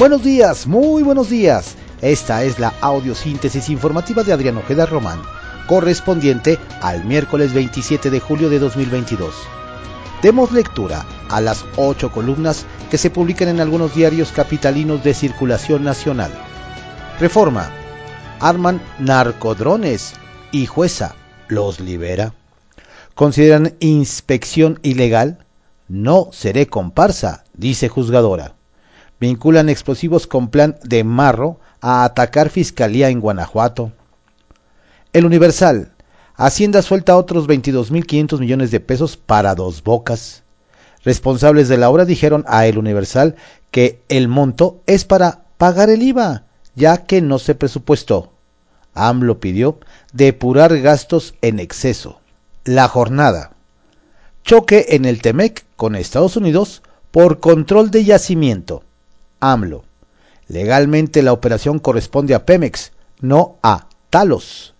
Buenos días, muy buenos días. Esta es la audiosíntesis informativa de Adrián Ojeda Román, correspondiente al miércoles 27 de julio de 2022. Demos lectura a las ocho columnas que se publican en algunos diarios capitalinos de circulación nacional. Reforma. Arman narcodrones y jueza los libera. Consideran inspección ilegal. No seré comparsa, dice juzgadora. Vinculan explosivos con plan de marro a atacar fiscalía en Guanajuato. El Universal. Hacienda suelta otros 22.500 millones de pesos para dos bocas. Responsables de la obra dijeron a El Universal que el monto es para pagar el IVA, ya que no se presupuestó. AMLO pidió depurar gastos en exceso. La jornada. Choque en el TEMEC con Estados Unidos por control de yacimiento. AMLO. Legalmente la operación corresponde a Pemex, no a Talos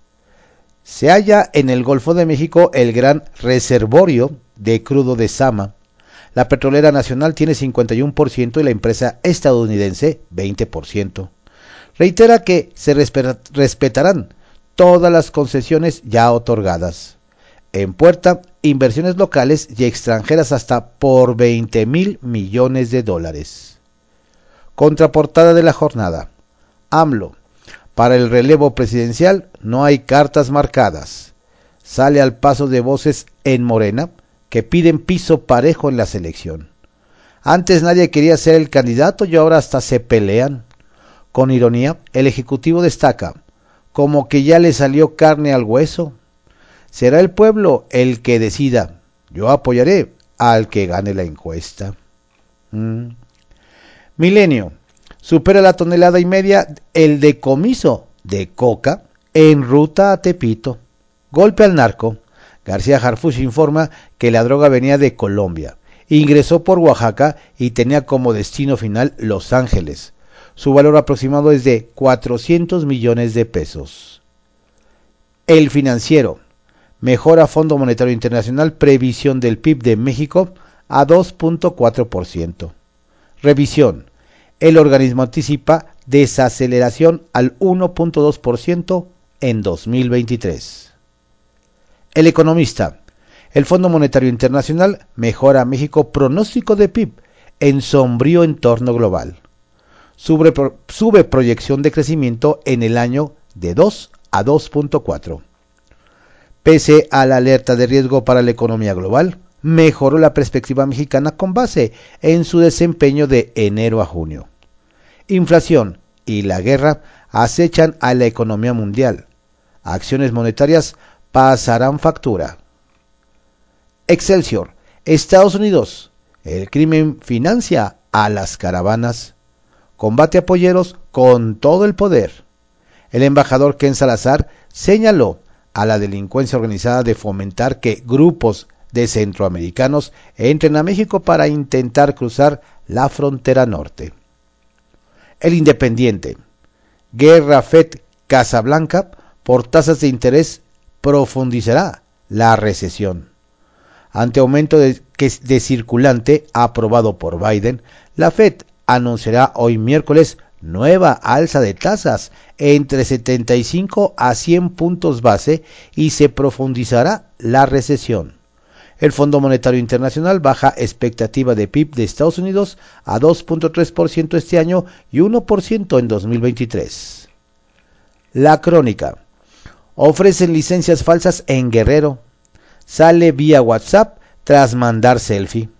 se halla en el Golfo de México el gran reservorio de crudo de Sama. La petrolera nacional tiene 51% y la empresa estadounidense 20%. Reitera que se respetarán todas las concesiones ya otorgadas. En puerta, inversiones locales y extranjeras hasta por 20 mil millones de dólares. Contraportada de la jornada. AMLO, para el relevo presidencial no hay cartas marcadas. Sale al paso de voces en Morena que piden piso parejo en la selección. Antes nadie quería ser el candidato y ahora hasta se pelean. Con ironía, el Ejecutivo destaca, como que ya le salió carne al hueso. Será el pueblo el que decida. Yo apoyaré al que gane la encuesta. Mm. Milenio supera la tonelada y media el decomiso de coca en ruta a Tepito. Golpe al narco. García Harfuch informa que la droga venía de Colombia. Ingresó por Oaxaca y tenía como destino final Los Ángeles. Su valor aproximado es de 400 millones de pesos. El financiero. Mejora Fondo Monetario Internacional previsión del PIB de México a 2.4%. Revisión el organismo anticipa desaceleración al 1.2% en 2023. El economista. El Fondo Monetario Internacional mejora a México pronóstico de PIB en sombrío entorno global. Sube, sube proyección de crecimiento en el año de 2 a 2.4. Pese a la alerta de riesgo para la economía global, mejoró la perspectiva mexicana con base en su desempeño de enero a junio. Inflación y la guerra acechan a la economía mundial. Acciones monetarias pasarán factura. Excelsior. Estados Unidos. El crimen financia a las caravanas. Combate a polleros con todo el poder. El embajador Ken Salazar señaló a la delincuencia organizada de fomentar que grupos de centroamericanos entren a México para intentar cruzar la frontera norte. El Independiente. Guerra FED Casablanca por tasas de interés profundizará la recesión. Ante aumento de, de circulante aprobado por Biden, la Fed anunciará hoy miércoles nueva alza de tasas entre 75 a 100 puntos base y se profundizará la recesión. El Fondo Monetario Internacional baja expectativa de PIB de Estados Unidos a 2.3% este año y 1% en 2023. La crónica. Ofrecen licencias falsas en Guerrero. Sale vía WhatsApp tras mandar selfie.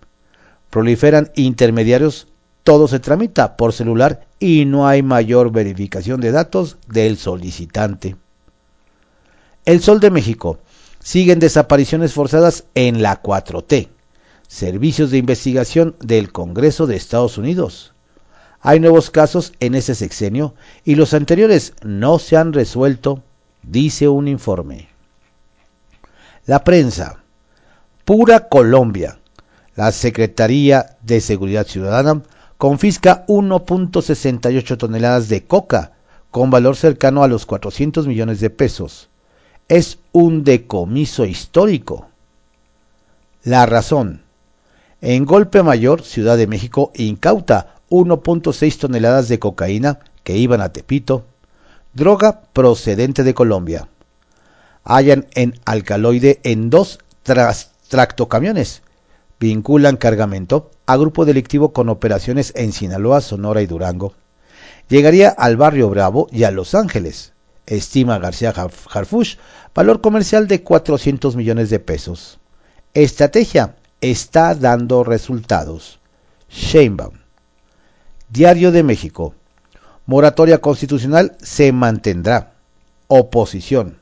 Proliferan intermediarios. Todo se tramita por celular y no hay mayor verificación de datos del solicitante. El Sol de México siguen desapariciones forzadas en la 4T, servicios de investigación del Congreso de Estados Unidos. Hay nuevos casos en ese sexenio y los anteriores no se han resuelto, dice un informe. La prensa. Pura Colombia. La Secretaría de Seguridad Ciudadana confisca 1.68 toneladas de coca con valor cercano a los 400 millones de pesos es un decomiso histórico. La razón. En golpe mayor, Ciudad de México incauta 1.6 toneladas de cocaína que iban a Tepito, droga procedente de Colombia. Hallan en alcaloide en dos tractocamiones. Vinculan cargamento a grupo delictivo con operaciones en Sinaloa, Sonora y Durango. Llegaría al barrio Bravo y a Los Ángeles. Estima García Harfush valor comercial de 400 millones de pesos. Estrategia está dando resultados. Sheinbaum. Diario de México. Moratoria constitucional se mantendrá. Oposición.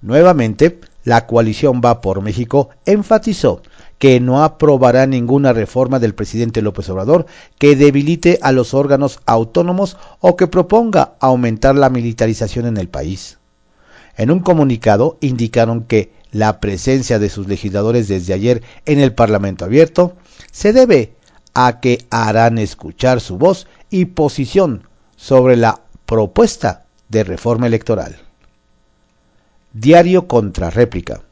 Nuevamente, la coalición Va por México enfatizó que no aprobará ninguna reforma del presidente López Obrador que debilite a los órganos autónomos o que proponga aumentar la militarización en el país. En un comunicado indicaron que la presencia de sus legisladores desde ayer en el Parlamento abierto se debe a que harán escuchar su voz y posición sobre la propuesta de reforma electoral. Diario contra réplica.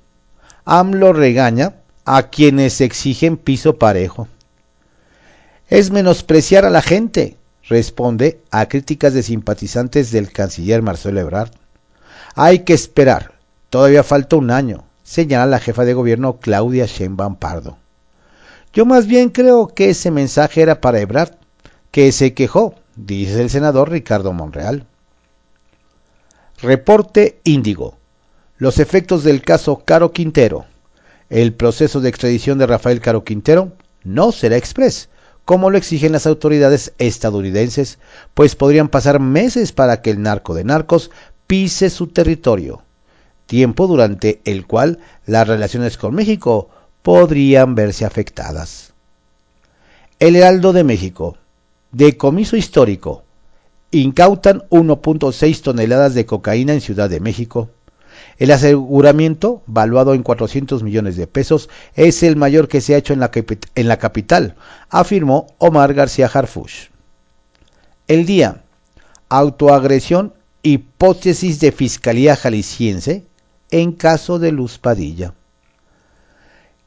AMLO regaña a quienes exigen piso parejo. Es menospreciar a la gente, responde a críticas de simpatizantes del canciller Marcelo Ebrard. Hay que esperar, todavía falta un año, señala la jefa de gobierno Claudia Sheinbaum Pardo. Yo más bien creo que ese mensaje era para Ebrard, que se quejó, dice el senador Ricardo Monreal. Reporte Índigo. Los efectos del caso Caro Quintero. El proceso de extradición de Rafael Caro Quintero no será express, como lo exigen las autoridades estadounidenses, pues podrían pasar meses para que el narco de narcos pise su territorio, tiempo durante el cual las relaciones con México podrían verse afectadas. El Heraldo de México. Decomiso histórico. Incautan 1.6 toneladas de cocaína en Ciudad de México. El aseguramiento, valuado en 400 millones de pesos, es el mayor que se ha hecho en la, en la capital, afirmó Omar García Harfush. El día. Autoagresión, hipótesis de Fiscalía Jalisciense en caso de Luz Padilla.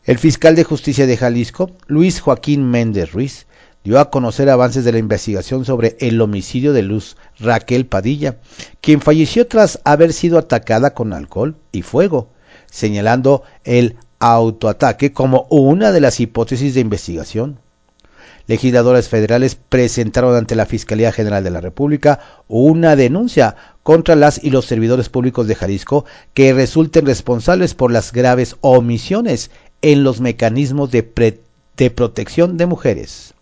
El fiscal de justicia de Jalisco, Luis Joaquín Méndez Ruiz, dio a conocer avances de la investigación sobre el homicidio de Luz Raquel Padilla, quien falleció tras haber sido atacada con alcohol y fuego, señalando el autoataque como una de las hipótesis de investigación. Legisladores federales presentaron ante la Fiscalía General de la República una denuncia contra las y los servidores públicos de Jalisco que resulten responsables por las graves omisiones en los mecanismos de, de protección de mujeres.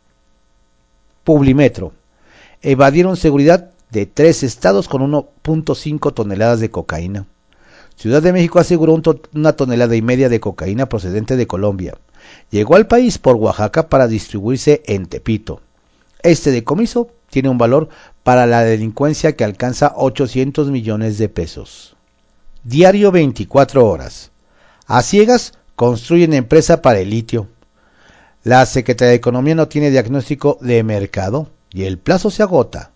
Publimetro. Evadieron seguridad de tres estados con 1.5 toneladas de cocaína. Ciudad de México aseguró una tonelada y media de cocaína procedente de Colombia. Llegó al país por Oaxaca para distribuirse en Tepito. Este decomiso tiene un valor para la delincuencia que alcanza 800 millones de pesos. Diario 24 horas. A ciegas construyen empresa para el litio. La Secretaría de Economía no tiene diagnóstico de mercado y el plazo se agota.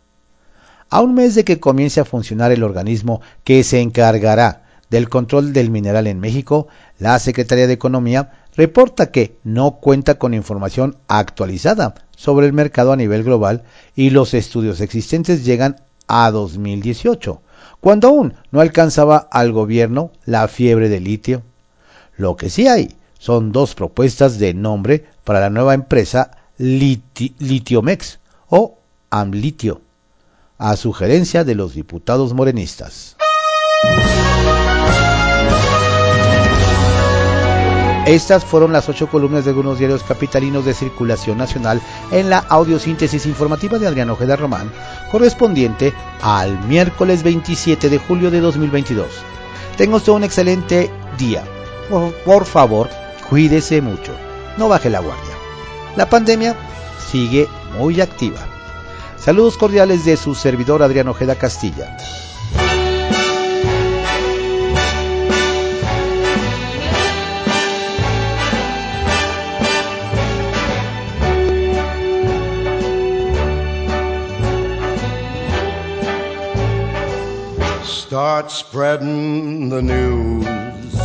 A un mes de que comience a funcionar el organismo que se encargará del control del mineral en México, la Secretaría de Economía reporta que no cuenta con información actualizada sobre el mercado a nivel global y los estudios existentes llegan a 2018, cuando aún no alcanzaba al gobierno la fiebre de litio. Lo que sí hay son dos propuestas de nombre para la nueva empresa Litiomex o Amlitio, a sugerencia de los diputados morenistas. Estas fueron las ocho columnas de algunos diarios capitalinos de circulación nacional en la audiosíntesis informativa de Adrián Ojeda Román, correspondiente al miércoles 27 de julio de 2022. Tenga usted un excelente día. por favor, cuídese mucho, no baje la guardia. La pandemia sigue muy activa. Saludos cordiales de su servidor Adrián Ojeda Castilla. Start spreading the news.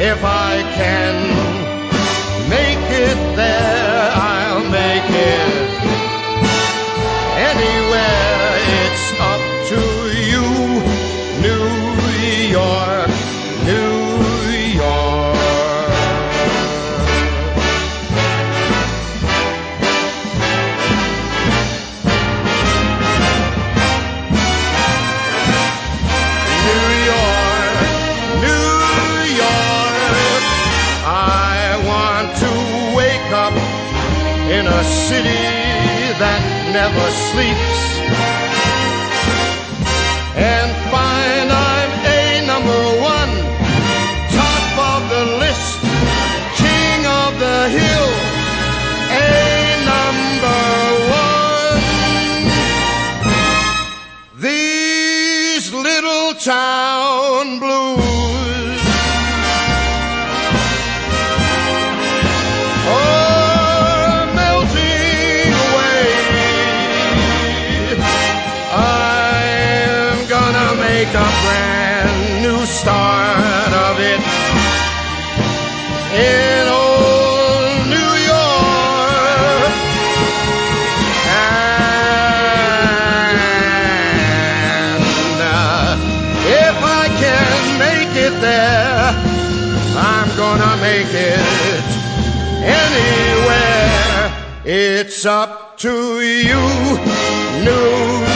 if I can never sleeps make a brand new start of it in old New York. And uh, if I can make it there, I'm gonna make it anywhere. It's up to you, New